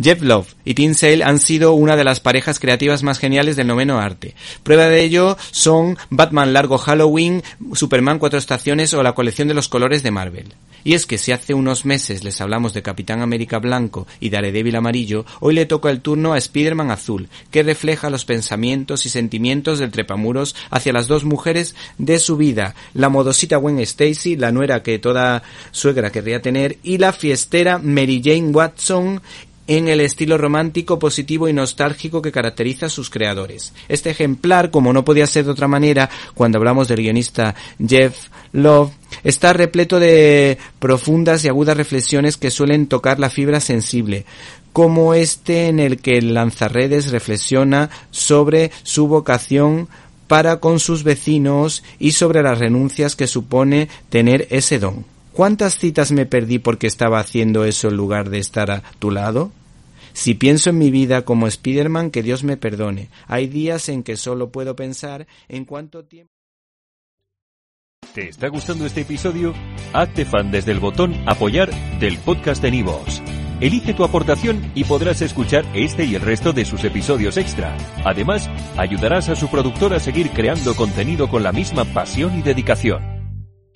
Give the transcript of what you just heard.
Jeff Love y Tim Sale han sido una de las parejas creativas más geniales del noveno arte. Prueba de ello son Batman Largo Halloween, Superman Cuatro Estaciones o la colección de los colores de Marvel. Y es que si hace unos meses les hablamos de Capitán América Blanco y Daredevil Amarillo, hoy le toca el turno a Spider-Man Azul, que refleja los pensamientos y sentimientos del trepamuros hacia las dos mujeres de su vida, la modosita Gwen Stacy, la nuera que toda suegra querría tener, y la fiestera Mary Jane Watson en el estilo romántico, positivo y nostálgico que caracteriza a sus creadores. Este ejemplar, como no podía ser de otra manera, cuando hablamos del guionista Jeff Love, está repleto de profundas y agudas reflexiones que suelen tocar la fibra sensible, como este en el que el lanzarredes reflexiona sobre su vocación para con sus vecinos y sobre las renuncias que supone tener ese don. ¿Cuántas citas me perdí porque estaba haciendo eso en lugar de estar a tu lado? Si pienso en mi vida como Spiderman, que Dios me perdone. Hay días en que solo puedo pensar en cuánto tiempo. ¿Te está gustando este episodio? Hazte fan desde el botón Apoyar del podcast de Nivos. Elige tu aportación y podrás escuchar este y el resto de sus episodios extra. Además, ayudarás a su productor a seguir creando contenido con la misma pasión y dedicación.